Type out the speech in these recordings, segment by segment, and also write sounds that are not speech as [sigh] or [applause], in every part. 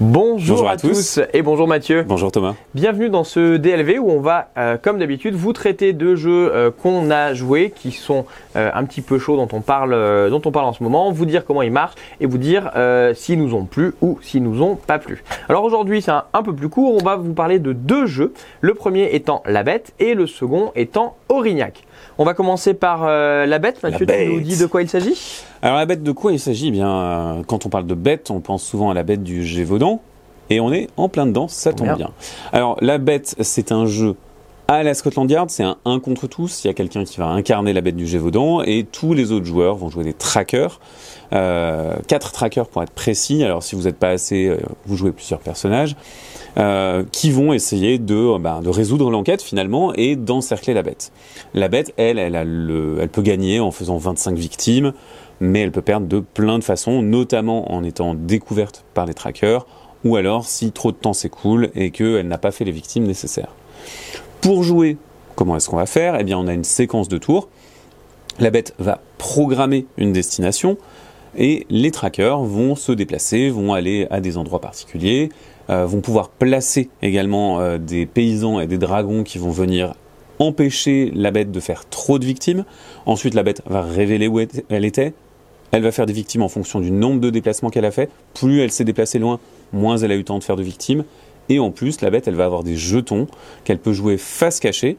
Bonjour, Bonjour à, à tous. tous. et bonjour Mathieu. Bonjour Thomas. Bienvenue dans ce DLV où on va, euh, comme d'habitude, vous traiter de jeux euh, qu'on a joués, qui sont euh, un petit peu chauds, dont on parle, euh, dont on parle en ce moment, vous dire comment ils marchent et vous dire euh, s'ils nous ont plu ou s'ils nous ont pas plu. Alors aujourd'hui, c'est un, un peu plus court. On va vous parler de deux jeux. Le premier étant La Bête et le second étant Aurignac. On va commencer par euh, La Bête. Mathieu, tu Bête. nous dis de quoi il s'agit? Alors la bête de quoi il s'agit? Eh bien, euh, quand on parle de bête, on pense souvent à la bête du Gévaudan, et on est en plein dedans, ça tombe Bien. bien. Alors la bête, c'est un jeu à la Scotland Yard, c'est un 1 contre tous, il y a quelqu'un qui va incarner la bête du Gévaudan, et tous les autres joueurs vont jouer des trackers, euh, quatre trackers pour être précis, alors si vous n'êtes pas assez, euh, vous jouez plusieurs personnages, euh, qui vont essayer de, euh, ben, de résoudre l'enquête finalement et d'encercler la bête. La bête, elle, elle, elle peut gagner en faisant 25 victimes, mais elle peut perdre de plein de façons, notamment en étant découverte par les trackers, ou alors si trop de temps s'écoule et qu'elle n'a pas fait les victimes nécessaires. Pour jouer, comment est-ce qu'on va faire? Eh bien, on a une séquence de tours. La bête va programmer une destination et les trackers vont se déplacer, vont aller à des endroits particuliers, vont pouvoir placer également euh, des paysans et des dragons qui vont venir empêcher la bête de faire trop de victimes. Ensuite, la bête va révéler où elle était. Elle va faire des victimes en fonction du nombre de déplacements qu'elle a fait. Plus elle s'est déplacée loin, moins elle a eu le temps de faire de victimes. Et en plus, la bête, elle va avoir des jetons qu'elle peut jouer face cachée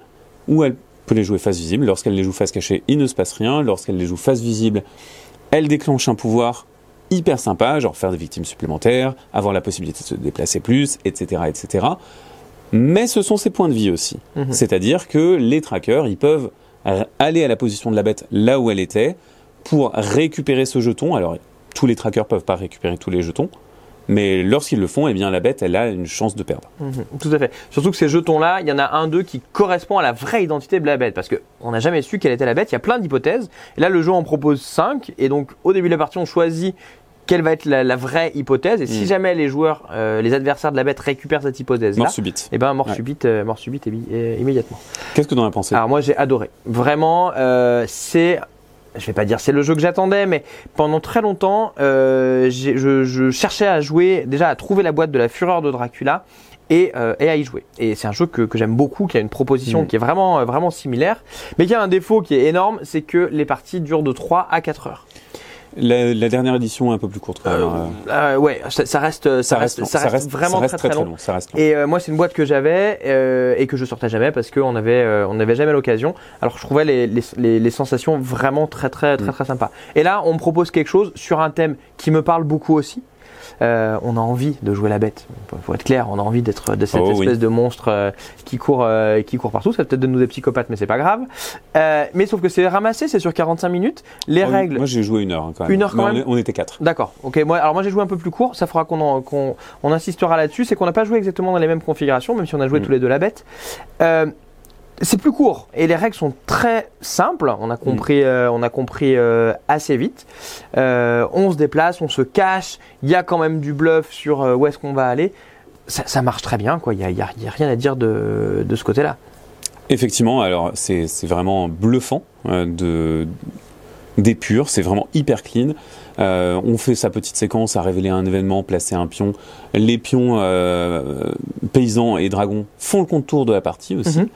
ou elle peut les jouer face visible. Lorsqu'elle les joue face cachée, il ne se passe rien. Lorsqu'elle les joue face visible, elle déclenche un pouvoir hyper sympa, genre faire des victimes supplémentaires, avoir la possibilité de se déplacer plus, etc., etc. Mais ce sont ses points de vie aussi. Mhm. C'est-à-dire que les trackers, ils peuvent r- aller à la position de la bête là où elle était pour récupérer ce jeton. Alors, tous les trackers peuvent pas récupérer tous les jetons, mais lorsqu'ils le font, eh bien, la bête, elle a une chance de perdre. Mhm, Tout à fait. Surtout que ces jetons-là, il y en a un d'eux qui correspond à la vraie identité de la bête, parce que on n'a jamais su quelle était la bête. Il y a plein d'hypothèses. Et là, le jeu en propose 5 et donc au début de la partie, on choisit quelle va être la, la vraie hypothèse. Et si Mm. jamais les joueurs, euh, les adversaires de la bête récupèrent cette hypothèse-là, Mort subite. et ben mort Ouais. subite, euh, mort subite euh, immédiatement. Qu'est-ce que tu en as pensé? Alors moi, j'ai adoré. Vraiment, euh, c'est je vais pas dire c'est le jeu que j'attendais, mais pendant très longtemps, euh, je, je cherchais à jouer, déjà à trouver la boîte de la fureur de Dracula et, euh, et à y jouer. Et c'est un jeu que, que j'aime beaucoup, qui a une proposition Mm. qui est vraiment, vraiment similaire, mais qui a un défaut qui est énorme, c'est que les parties durent de 3 à 4 heures. La, la dernière édition est un peu plus courte. quand même, hein. Euh, ouais, ça, ça reste, ça, reste, ça reste vraiment ça reste très, très long. Ça reste long. Et euh, moi, c'est une boîte que j'avais euh, et que je sortais jamais parce qu'on avait, euh, on n'avait jamais l'occasion. Alors, je trouvais les, les, les, les sensations vraiment très, très, très, Mm. très sympas. Et là, on me propose quelque chose sur un thème qui me parle beaucoup aussi. Euh, on a envie de jouer la bête. Faut- Faut être clair, on a envie d'être de cette Oh, espèce oui. de monstre euh, qui court, euh, qui court partout. Ça peut-être de nous des psychopathes, mais c'est pas grave. Euh, mais sauf que c'est ramassé, c'est sur 45 minutes. Les Oh, règles. Moi, j'ai joué une heure hein, quand même. Une heure quand Mais même on, était quatre. D'accord. Ok. Moi, alors moi j'ai joué un peu plus court. Ça fera qu'on on insistera là-dessus. C'est qu'on n'a pas joué exactement dans les mêmes configurations, même si on a joué Mm. tous les deux la bête. C'est plus court et les règles sont très simples. On a compris, euh, on a compris euh, assez vite. Euh, on se déplace, on se cache. Il y a quand même du bluff sur où est-ce qu'on va aller. Ça, ça marche très bien, quoi. Il y a, rien à dire de, de ce côté-là. Effectivement, alors c'est vraiment bluffant de d'épure, c'est vraiment hyper clean. Euh, on fait sa petite séquence à révéler un événement, placer un pion. Les pions euh, paysans et dragons font le contour de la partie aussi. Mhm. Euh,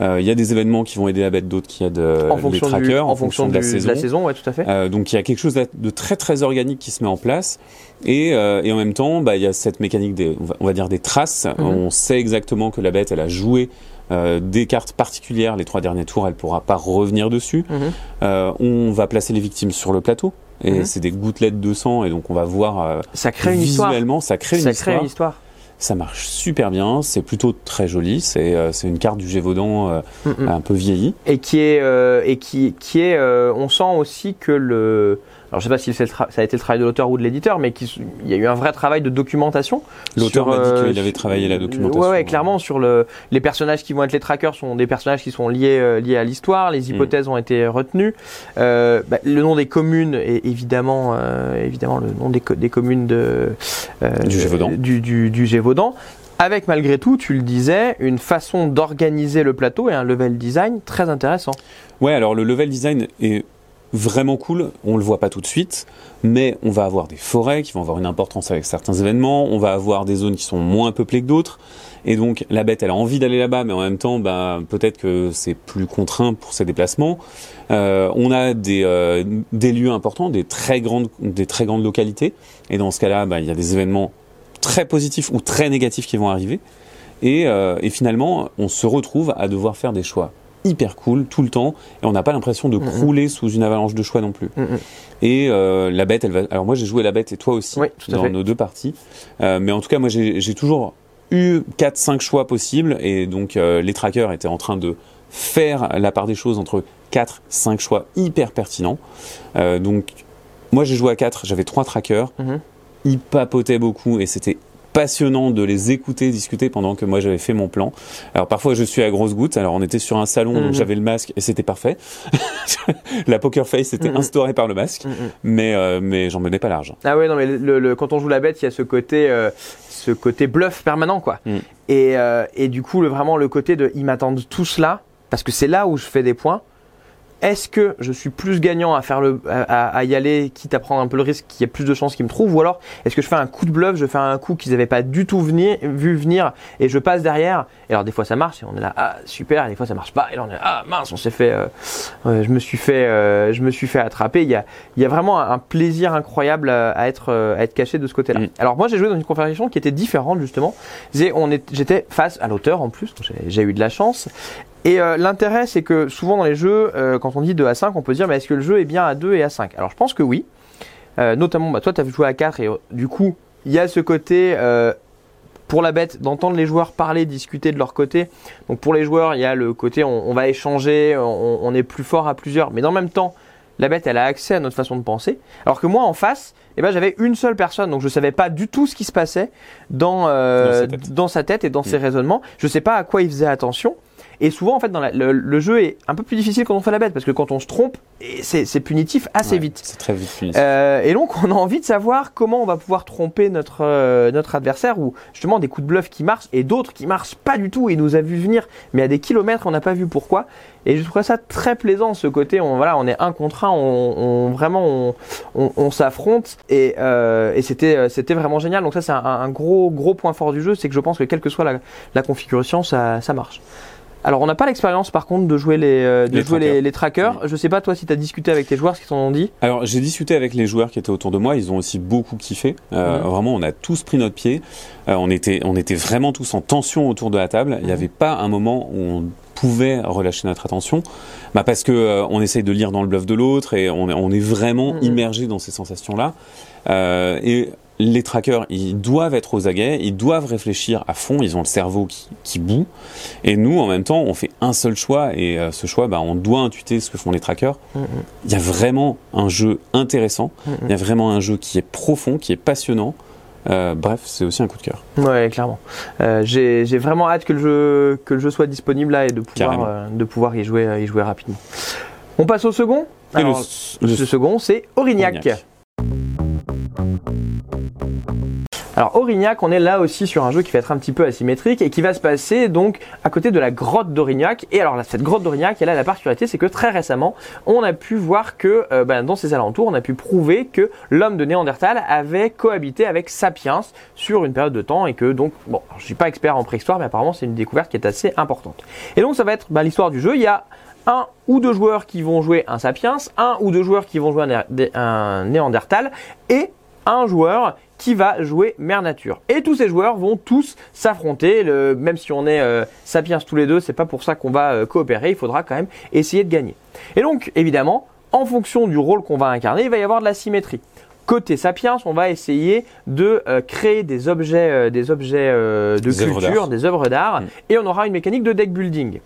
Il y a des événements qui vont aider la bête, d'autres qui aident euh, en les trackers du, en, fonction, de la du- saison. ouais, tout à fait. Euh, donc il y a quelque chose de très très organique qui se met en place et, euh, et en même temps bah, il y a cette mécanique des on va, on va dire des traces. Mhm. On sait exactement que la bête elle a joué euh, des cartes particulières les trois derniers tours, elle pourra pas revenir dessus. Mhm. Euh, on va placer les victimes sur le plateau et Mhm. c'est des gouttelettes de sang et donc on va voir euh, Ça crée une histoire. visuellement ça crée une Ça histoire. crée une histoire. Ça marche super bien, c'est plutôt très joli. C'est euh, c'est une carte du Gévaudan euh, Mhm. un peu vieillie. et qui est euh, et qui qui est euh, on sent aussi que le alors je sais pas si ça a été le travail de l'auteur ou de l'éditeur mais qui il y a eu un vrai travail de documentation L'auteur m'a dit euh, qu'il avait travaillé la documentation. ouais, ouais clairement sur le les personnages qui vont être les trackers sont des personnages qui sont liés euh, liés à l'histoire les hypothèses ont été retenues Euh, bah, le nom des communes est évidemment euh, évidemment le nom des, co- des communes de euh, Du Gévaudan. du, du, du Gévaudan avec malgré tout, tu le disais, une façon d'organiser le plateau et un level design très intéressant. Ouais, alors le level design est vraiment cool. On le voit pas tout de suite, mais on va avoir des forêts qui vont avoir une importance avec certains événements. On va avoir des zones qui sont moins peuplées que d'autres. Et donc la bête, elle a envie d'aller là-bas, mais en même temps, bah, peut-être que c'est plus contraint pour ses déplacements. Euh, on a des, euh, lieux importants, des très grandes, localités. Et dans ce cas-là, bah, il y a des événements très positifs ou très négatifs qui vont arriver. Et, euh, et finalement, on se retrouve à devoir faire des choix hyper cool tout le temps et on n'a pas l'impression de Mhm. crouler sous une avalanche de choix non plus. Mm, mm. Et euh, la bête, elle va. Alors moi, j'ai joué la bête et toi aussi Oui, tout à dans fait. nos deux parties. Euh, mais en tout cas, moi, j'ai toujours eu 4-5 choix possibles et donc euh, les trackers étaient en train de faire la part des choses entre 4-5 choix hyper pertinents. Donc moi, j'ai joué à 4, j'avais trois trackers. Ils papotaient beaucoup et c'était passionnant de les écouter discuter pendant que moi j'avais fait mon plan. Alors parfois je suis à grosse goutte, alors on était sur un salon Mhm. donc j'avais le masque et c'était parfait. [laughs] la poker face était Mhm. instaurée par le masque, Mm, mm. mais euh, mais j'en menais pas large. Ah ouais, non, mais le, le- quand on joue la bête, il y a ce côté, euh, ce côté bluff permanent, quoi. Mm. Et, euh, et du coup, le, vraiment le côté de ils m'attendent tous là, parce que c'est là où je fais des points. Est-ce que je suis plus gagnant à faire le, à, à y aller, quitte à prendre un peu le risque, qu'il y ait plus de chances qu'ils me trouvent, ou alors est-ce que je fais un coup de bluff, je fais un coup qu'ils n'avaient pas du tout venir, vu venir, et je passe derrière? Et alors des fois ça marche, et on est là, ah super, et des fois ça marche pas, et là on est là, ah mince, on s'est fait, euh, euh, je me suis fait, euh, je me suis fait attraper. Il y a, il y a vraiment un, plaisir incroyable à, à être, euh, à être caché de ce côté-là. Mm. Alors moi j'ai joué dans une configuration qui était différente justement. J'ai- on est- J'étais face à l'auteur en plus, j'ai eu de la chance. Et euh, l'intérêt, c'est que souvent dans les jeux, euh, quand on dit 2 à 5, on peut dire, mais est-ce que le jeu est bien à 2 et à 5 Alors je pense que oui. Euh, notamment, bah, toi, tu as joué à 4 et euh, du coup, il y a ce côté, euh, pour la bête, d'entendre les joueurs parler, discuter de leur côté. Donc pour les joueurs, il y a le côté, on, on va échanger, on, on est plus fort à plusieurs. Mais dans le même temps, la bête, elle a accès à notre façon de penser. Alors que moi, en face, eh ben, j'avais une seule personne, donc je savais pas du tout ce qui se passait dans, euh, Dans sa tête. dans sa tête et dans ses Mm. raisonnements. Je sais pas à quoi il faisait attention. Et souvent, en fait, dans la- le, le jeu est un peu plus difficile quand on fait la bête, parce que quand on se trompe, c'est punitif assez Ouais, vite. C'est très vite. Euh, et donc, on a envie de savoir comment on va pouvoir tromper notre, euh, notre adversaire, ou justement des coups de bluff qui marchent et d'autres qui marchent pas du tout et nous a vu venir, mais à des kilomètres, on n'a pas vu pourquoi. Et je trouve ça très plaisant, ce côté, on, voilà, on est un contre un, on, on- vraiment, on, on, on s'affronte et, euh, et c'était, euh, c'était vraiment génial. Donc ça, c'est un, un gros, gros point fort du jeu, c'est que je pense que quelle que soit la, la configuration, ça, ça marche. Alors, on n'a pas l'expérience, par contre, de jouer les, euh, de Les jouer trackers. les trackers. Je sais pas, toi, si tu as discuté avec tes joueurs, ce qu'ils t'en ont dit. Alors j'ai discuté avec les joueurs qui étaient autour de moi, ils ont aussi beaucoup kiffé. Euh. Vraiment, on a tous pris notre pied. Euh, on était, on était vraiment tous en tension autour de la table. Il n'y avait pas un moment où on pouvait relâcher notre attention, bah parce que euh, on essaye de lire dans le bluff de l'autre et on, est- on est vraiment immergé dans ces sensations-là. Euh, et les trackers, ils doivent être aux aguets, ils doivent réfléchir à fond, ils ont le cerveau qui, qui bout. Et nous, en même temps, on fait un seul choix et euh, ce choix, bah, on doit intuiter ce que font les trackers. Mhm. Il y a vraiment un jeu intéressant, Mhm. il y a vraiment un jeu qui est profond, qui est passionnant. Euh, bref, c'est aussi un coup de cœur. Ouais, clairement. Euh, J'ai vraiment hâte que le jeu que le jeu soit disponible là et de pouvoir Carrément. de pouvoir y jouer y jouer rapidement. On passe au second. Et Alors, le- le- le second, c'est Aurignac. Aurignac. Alors Aurignac, on est là aussi sur un jeu qui va être un petit peu asymétrique et qui va se passer donc à côté de la grotte d'Aurignac. Et alors là, cette grotte d'Aurignac, elle a la particularité, c'est que très récemment, on a pu voir que euh, ben, dans ses alentours, on a pu prouver que l'homme de Néandertal avait cohabité avec Sapiens sur une période de temps et que donc, bon, je suis pas expert en préhistoire, mais apparemment c'est une découverte qui est assez importante. Et donc ça va être ben, l'histoire du jeu. Il y a un ou deux joueurs qui vont jouer un Sapiens, un ou deux joueurs qui vont jouer un Néandertal et un joueur qui va jouer Mère Nature. Et tous ces joueurs vont tous s'affronter, même si on est euh, sapiens tous les deux, c'est pas pour ça qu'on va euh, coopérer, il faudra quand même essayer de gagner. Et donc, évidemment, en fonction du rôle qu'on va incarner, il va y avoir de la symétrie. Côté sapiens, on va essayer de euh, créer des objets, des objets de Des culture, des œuvres d'art, Mm. et on aura une mécanique de deck building.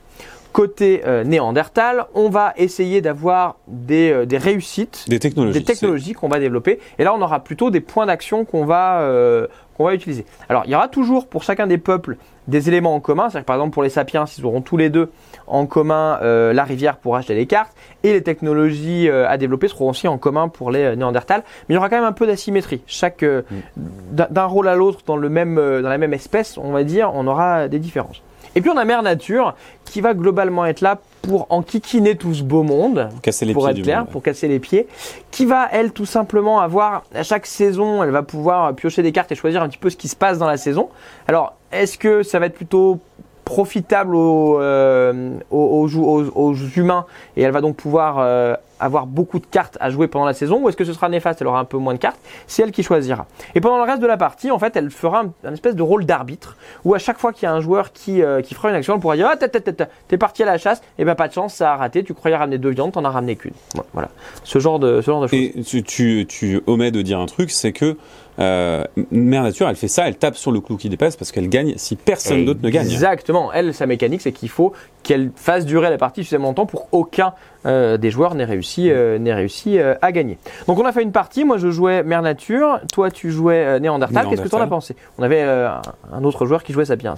Côté euh, Néandertal, on va essayer d'avoir des, euh, des réussites Des technologies. des technologies qu'on va développer. Et là, on aura plutôt des points d'action qu'on va, euh, qu'on va utiliser. Alors, il y aura toujours pour chacun des peuples des éléments en commun. C'est-à-dire que par exemple, pour les sapiens, ils auront tous les deux en commun euh, la rivière pour acheter les cartes. Et les technologies euh, à développer seront aussi en commun pour les euh, néandertals. Mais il y aura quand même un peu d'asymétrie. Chaque, euh, d'un rôle à l'autre dans, le même, euh, dans la même espèce, on va dire, on aura des différences. Et puis on a Mère Nature qui va globalement être là pour enquiquiner tout ce beau monde, Casser les pour pieds être du clair, monde. pour casser les pieds, qui va elle tout simplement avoir à chaque saison, elle va pouvoir piocher des cartes et choisir un petit peu ce qui se passe dans la saison. Alors est-ce que ça va être plutôt profitable aux, euh, aux, aux aux- aux humains et elle va donc pouvoir euh, avoir beaucoup de cartes à jouer pendant la saison ou est-ce que ce sera néfaste, elle aura un peu moins de cartes, c'est elle qui choisira. Et pendant le reste de la partie, en fait, elle fera un, un espèce de rôle d'arbitre où à chaque fois qu'il y a un joueur qui, euh, qui fera une action, elle pourra dire ah t'es- parti à la chasse, et ben pas de chance, ça a raté, tu croyais ramener deux viandes, t'en as ramené qu'une. Voilà, ce genre de ce genre de choses. Et tu, tu, tu omets de dire un truc, c'est que euh, Mère Nature, elle fait ça, elle tape sur le clou qui dépasse parce qu'elle gagne si personne d'autre ne gagne. Exactement. Elle, sa mécanique, c'est qu'il faut qu'elle fasse durer la partie suffisamment longtemps pour qu'aucun euh, des joueurs n'ait réussi, euh, réussi euh, à gagner. Donc on a fait une partie. Moi, je jouais Mère Nature. Toi, tu jouais Néandertal. Qu'est-ce que tu en as pensé? On avait un- un autre joueur qui jouait Sapiens.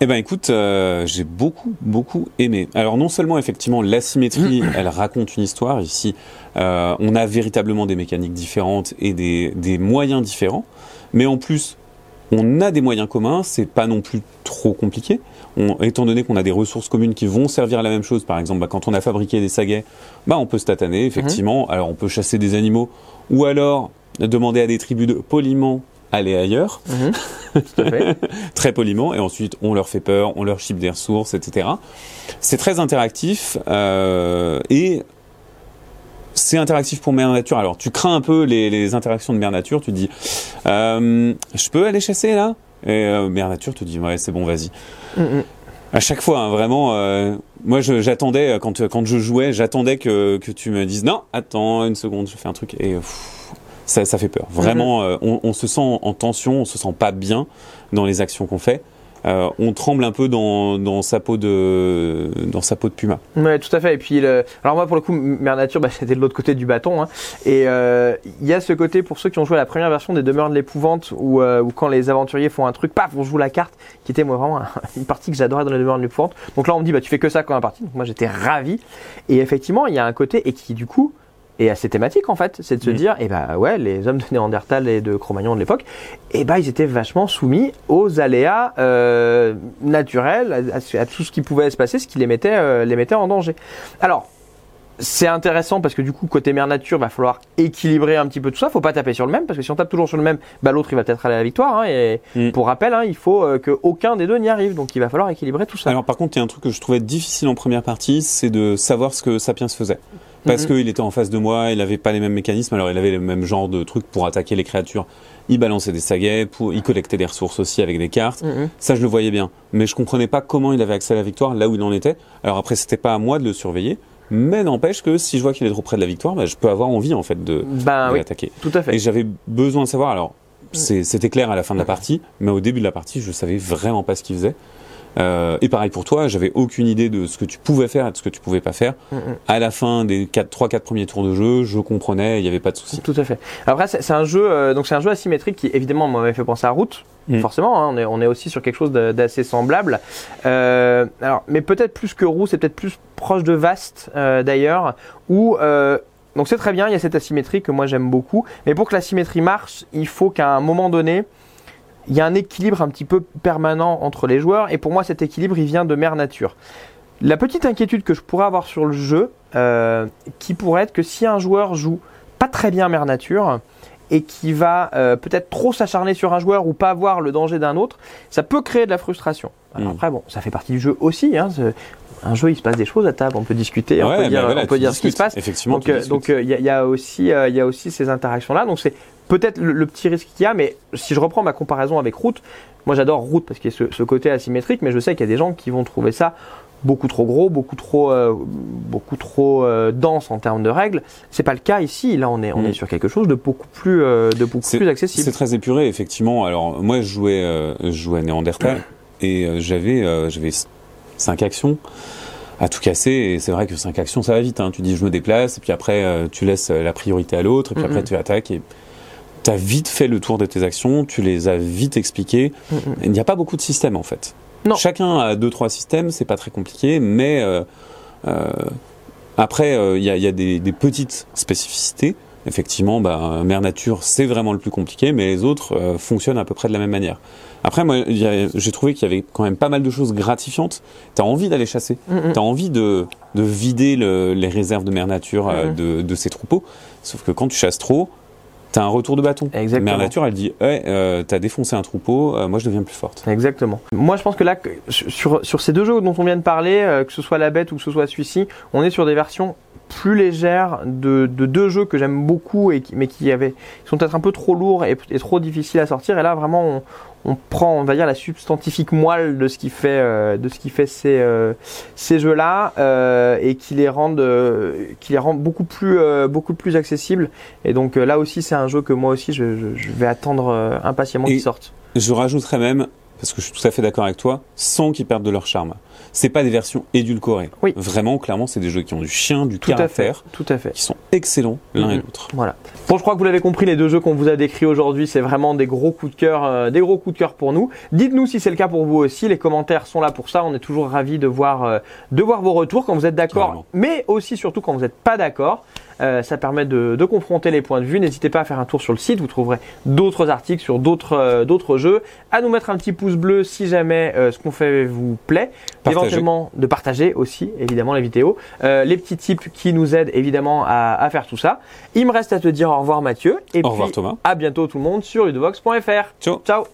Eh ben écoute, euh, j'ai beaucoup beaucoup aimé. Alors non seulement effectivement l'asymétrie, [clears throat] elle raconte une histoire. Ici, euh, on a véritablement des mécaniques différentes et des, des moyens différents, mais en plus, on a des moyens communs. C'est pas non plus trop compliqué. On, étant donné qu'on a des ressources communes qui vont servir à la même chose, par exemple, bah, quand on a fabriqué des saguets, bah on peut se tataner effectivement. Alors on peut chasser des animaux ou alors demander à des tribus de poliment aller ailleurs fait. [laughs] très poliment, et ensuite on leur fait peur, on leur chip des ressources, etc. C'est très interactif euh, et c'est interactif pour Mère Nature. Alors tu crains un peu les, les interactions de Mère Nature, tu te dis euh, je peux aller chasser là? Et euh, Mère Nature te dit ouais c'est bon vas-y. Mm. À chaque fois, hein, vraiment, euh, moi j'attendais, quand, quand je jouais, j'attendais que, que tu me dises non, attends une seconde, je fais un truc et pff, ça, ça fait peur. Vraiment, euh, on, on se sent en tension, on se sent pas bien dans les actions qu'on fait. Euh, on tremble un peu dans, dans sa peau de dans sa peau de puma. Ouais, tout à fait. Et puis, le... alors moi, pour le coup, Mère Nature, bah, [laughs] c'était de l'autre côté du bâton. hein. Et euh, il y a ce côté pour ceux qui ont joué à la première version des Demeures de l'épouvante, où, euh, où quand les aventuriers font un truc, paf, on joue la carte, qui était moi vraiment [laughs] une partie que j'adorais dans les Demeures de l'épouvante. Donc là, on me dit, bah tu fais que ça quand la partie. Donc moi, j'étais ravi. Et effectivement, il y a un côté et qui du coup est assez thématique en fait, c'est de se Mhm. dire, et bah ouais, les hommes de Néandertal et de Cro-Magnon de l'époque, et bah ils étaient vachement soumis aux aléas euh, naturels, à, à tout ce qui pouvait se passer, ce qui les mettait, euh, les mettait en danger. Alors, c'est intéressant parce que du coup, côté mère nature, va falloir équilibrer un petit peu tout ça. Faut pas taper sur le même parce que si on tape toujours sur le même, bah l'autre il va peut-être aller à la victoire. hein, et Mm. pour rappel, hein, il faut euh, que aucun des deux n'y arrive. Donc il va falloir équilibrer tout ça. Alors par contre, il y a un truc que je trouvais difficile en première partie, c'est de savoir ce que Sapiens faisait. Parce Mhm. qu'il était en face de moi, il avait pas les mêmes mécanismes, alors il avait le même genre de trucs pour attaquer les créatures. Il balançait des saguets, pour, il collectait des ressources aussi avec des cartes. Mhm. Ça, je le voyais bien. Mais je comprenais pas comment il avait accès à la victoire là où il en était. Alors après, c'était pas à moi de le surveiller. Mais n'empêche que si je vois qu'il est trop près de la victoire, bah, je peux avoir envie en fait de, Ben de oui, l'attaquer. tout à fait. Et j'avais besoin de savoir. Alors, c'est- c'était clair à la fin de la partie, mais au début de la partie, je savais vraiment pas ce qu'il faisait. Euh, et pareil pour toi, j'avais aucune idée de ce que tu pouvais faire et de ce que tu pouvais pas faire. Mhm. À la fin des 3-4 premiers tours de jeu, je comprenais, il n'y avait pas de souci. Tout à fait. Après, c'est un jeu, euh, donc c'est un jeu asymétrique qui évidemment m'avait fait penser à Route. Mm. Forcément, hein, on, est, on est aussi sur quelque chose d'assez semblable. Euh, alors, mais peut-être plus que Roue, c'est peut-être plus proche de Vast euh, d'ailleurs, où euh, donc c'est très bien, il y a cette asymétrie que moi j'aime beaucoup. Mais pour que l'asymétrie marche, il faut qu'à un moment donné, il y a un équilibre un petit peu permanent entre les joueurs. Et pour moi, cet équilibre, il vient de Mère Nature. La petite inquiétude que je pourrais avoir sur le jeu, euh, qui pourrait être que si un joueur joue pas très bien Mère Nature et qui va euh, peut-être trop s'acharner sur un joueur ou pas voir le danger d'un autre, ça peut créer de la frustration. Alors Mm. Après, bon, ça fait partie du jeu aussi. Hein, un jeu, il se passe des choses à table, on peut discuter, on peut bah dire, voilà, on peut tu dire ce qui se passe. Effectivement, Donc, euh, donc, euh, il y, a- il y a aussi, euh, il y a aussi ces interactions-là. Donc, c'est peut-être le, le petit risque qu'il y a. Mais si je reprends ma comparaison avec Route, moi j'adore Route parce qu'il y a ce, ce côté asymétrique, mais je sais qu'il y a des gens qui vont trouver ça beaucoup trop gros, beaucoup trop, euh, beaucoup trop euh, dense en termes de règles. C'est pas le cas ici. Là, on est, on Mm. est sur quelque chose de beaucoup plus, euh, de beaucoup plus accessible. C'est très épuré, effectivement. Alors, moi, je jouais, je jouais à Néandertal et euh, j'avais, j'avais cinq actions à tout casser. Et c'est vrai que cinq actions, ça va vite. Hein. Tu dis, je me déplace, et puis après, tu laisses la priorité à l'autre, et puis Mhm. après, tu attaques. Et tu as vite fait le tour de tes actions, tu les as vite expliquées. Mm. Il n'y a pas beaucoup de systèmes, en fait. Non. Chacun a deux, trois systèmes, c'est pas très compliqué, mais euh, euh, après, euh, il y a, il y a des, des petites spécificités. Effectivement, bah, Mère Nature, c'est vraiment le plus compliqué, mais les autres fonctionnent à peu près de la même manière. Après, moi, j'ai trouvé qu'il y avait quand même pas mal de choses gratifiantes. T'as envie d'aller chasser, Mm, mm. t'as envie de, de vider le- les réserves de Mère Nature de, de ses troupeaux. Sauf que quand tu chasses trop, t'as un retour de bâton. Exactement. Mère Nature, elle dit, ouais, euh, t'as défoncé un troupeau, euh, moi je deviens plus forte. Exactement. Moi, je pense que là, sur, sur ces deux jeux dont on vient de parler, euh, que ce soit la bête ou que ce soit celui-ci, on est sur des versions plus légères de, de deux jeux que j'aime beaucoup et qui, mais qui avaient, qui sont peut-être un peu trop lourds et, et trop difficiles à sortir. Et là, vraiment, on, on prend, on va dire, la substantifique moelle de ce qui fait, euh, de ce qui fait ces, euh, ces jeux-là euh, et qui les rendent, qui les rendent beaucoup plus, beaucoup plus accessibles. Et donc là aussi, c'est un jeu que moi aussi, je, je- je vais attendre impatiemment qu'il sorte. Je rajouterais même, parce que je suis tout à fait d'accord avec toi, sans qu'ils perdent de leur charme. C'est pas des versions édulcorées. Oui. Vraiment, clairement, c'est des jeux qui ont du chien, du Tout à fait. Tout à fait. qui sont excellents l'un et Mhm. l'autre. Voilà. Bon, je crois que vous l'avez compris, les deux jeux qu'on vous a décrits aujourd'hui, c'est vraiment des gros coups de cœur, euh, des gros coups de cœur pour nous. Dites-nous si c'est le cas pour vous aussi. Les commentaires sont là pour ça. On est toujours ravis de voir, euh, de voir vos retours quand vous êtes d'accord, mais aussi surtout quand vous n'êtes pas d'accord. Euh, ça permet de, de confronter les points de vue. N'hésitez pas à faire un tour sur le site. Vous trouverez d'autres articles sur d'autres euh, d'autres jeux. À nous mettre un petit pouce bleu si jamais euh, ce qu'on fait vous plaît. Partagez. Éventuellement de partager aussi évidemment les vidéos. Euh, les petits tips qui nous aident évidemment à, à faire tout ça. Il me reste à te dire au revoir Mathieu. Et Au puis revoir Thomas. à bientôt tout le monde sur ludovox.fr. Ciao. Ciao